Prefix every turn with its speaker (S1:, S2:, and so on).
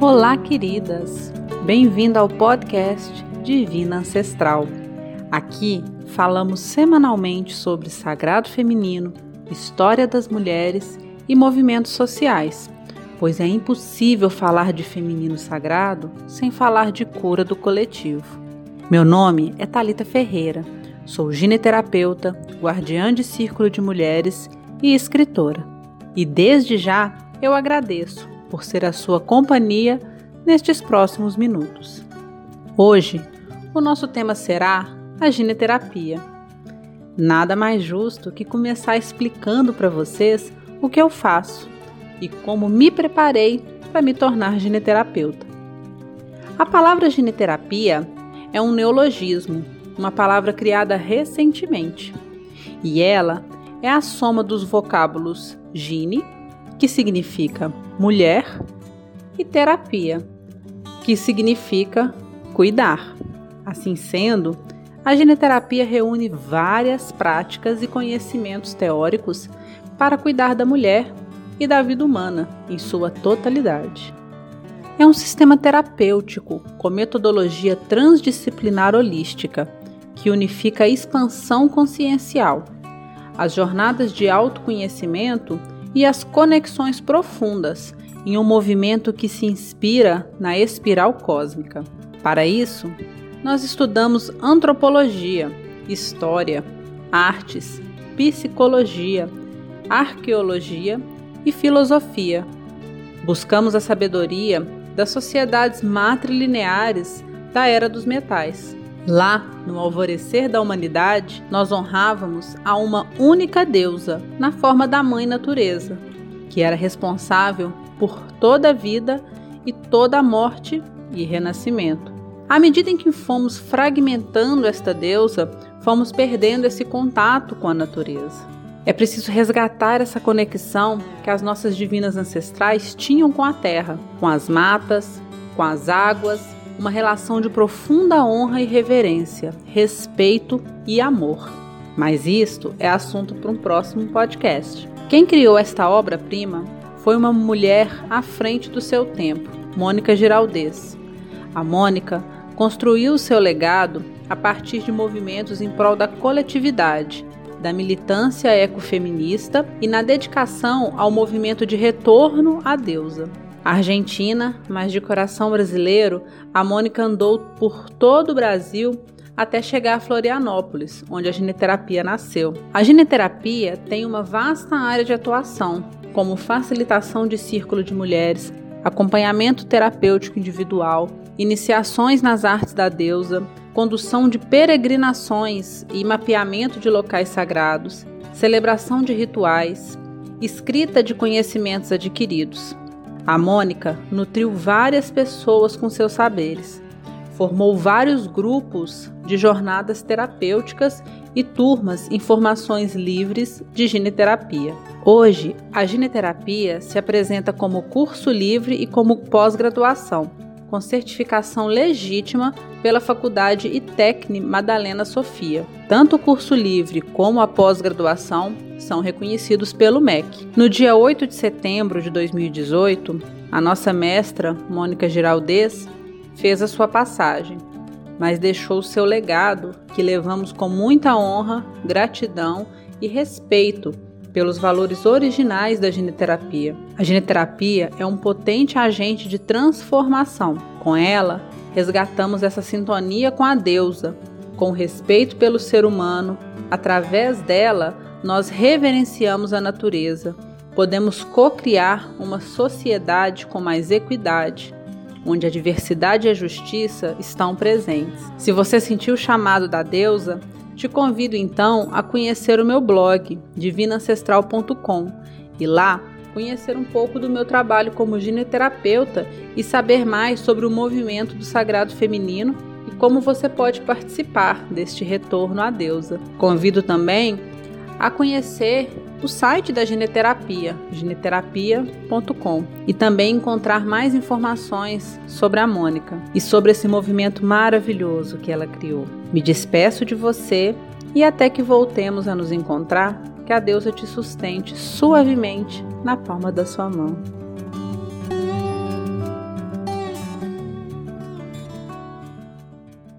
S1: Olá, queridas! Bem-vindo ao podcast Divina Ancestral. Aqui falamos semanalmente sobre sagrado feminino, história das mulheres e movimentos sociais, pois é impossível falar de feminino sagrado sem falar de cura do coletivo. Meu nome é Talita Ferreira. Sou gineterapeuta, guardiã de círculo de mulheres e escritora. E desde já eu agradeço por ser a sua companhia nestes próximos minutos. Hoje, o nosso tema será a gineterapia. Nada mais justo que começar explicando para vocês o que eu faço e como me preparei para me tornar gineterapeuta. A palavra gineterapia é um neologismo, uma palavra criada recentemente, e ela é a soma dos vocábulos gine, que significa mulher, e terapia, que significa cuidar. Assim sendo, a gineterapia reúne várias práticas e conhecimentos teóricos para cuidar da mulher e da vida humana em sua totalidade. É um sistema terapêutico com metodologia transdisciplinar holística que unifica a expansão consciencial, as jornadas de autoconhecimento e as conexões profundas em um movimento que se inspira na espiral cósmica. Para isso, nós estudamos antropologia, história, artes, psicologia, arqueologia e filosofia. Buscamos a sabedoria das sociedades matrilineares da era dos metais. Lá, no alvorecer da humanidade, nós honrávamos a uma única deusa, na forma da Mãe Natureza, que era responsável por toda a vida e toda a morte e renascimento. À medida em que fomos fragmentando esta deusa, fomos perdendo esse contato com a natureza. É preciso resgatar essa conexão que as nossas divinas ancestrais tinham com a terra, com as matas, com as águas, uma relação de profunda honra e reverência, respeito e amor. Mas isto é assunto para um próximo podcast. Quem criou esta obra-prima foi uma mulher à frente do seu tempo, Mônica Giraldez. A Mônica construiu seu legado a partir de movimentos em prol da coletividade, da militância ecofeminista e na dedicação ao movimento de retorno à deusa. Argentina, mas de coração brasileiro, a Mônica andou por todo o Brasil até chegar a Florianópolis, onde a gineterapia nasceu. A gineterapia tem uma vasta área de atuação, como facilitação de círculo de mulheres, acompanhamento terapêutico individual, iniciações nas artes da deusa, condução de peregrinações e mapeamento de locais sagrados, celebração de rituais, escrita de conhecimentos adquiridos. A Mônica nutriu várias pessoas com seus saberes, formou vários grupos de jornadas terapêuticas e turmas em formações livres de gineterapia. Hoje, a gineterapia se apresenta como curso livre e como pós-graduação, com certificação legítima pela Faculdade ITECNE Madalena Sofia. Tanto o curso livre como a pós-graduação são reconhecidos pelo MEC. No dia 8 de setembro de 2018, a nossa mestra, Mônica Giraldez, fez a sua passagem mas deixou seu legado que levamos com muita honra, gratidão e respeito pelos valores originais da gineterapia. A gineterapia é um potente agente de transformação. Com ela, resgatamos essa sintonia com a deusa, com respeito pelo ser humano. Através dela, nós reverenciamos a natureza. Podemos co-criar uma sociedade com mais equidade, onde a diversidade e a justiça estão presentes. Se você sentiu o chamado da deusa, te convido então a conhecer o meu blog divinancestral.com e lá conhecer um pouco do meu trabalho como gineterapeuta e saber mais sobre o movimento do sagrado feminino e como você pode participar deste retorno à deusa. Convido também a conhecer o site da Gineterapia, gineterapia.com, e também encontrar mais informações sobre a Mônica e sobre esse movimento maravilhoso que ela criou. Me despeço de você e até que voltemos a nos encontrar, que a deusa te sustente suavemente na palma da sua mão.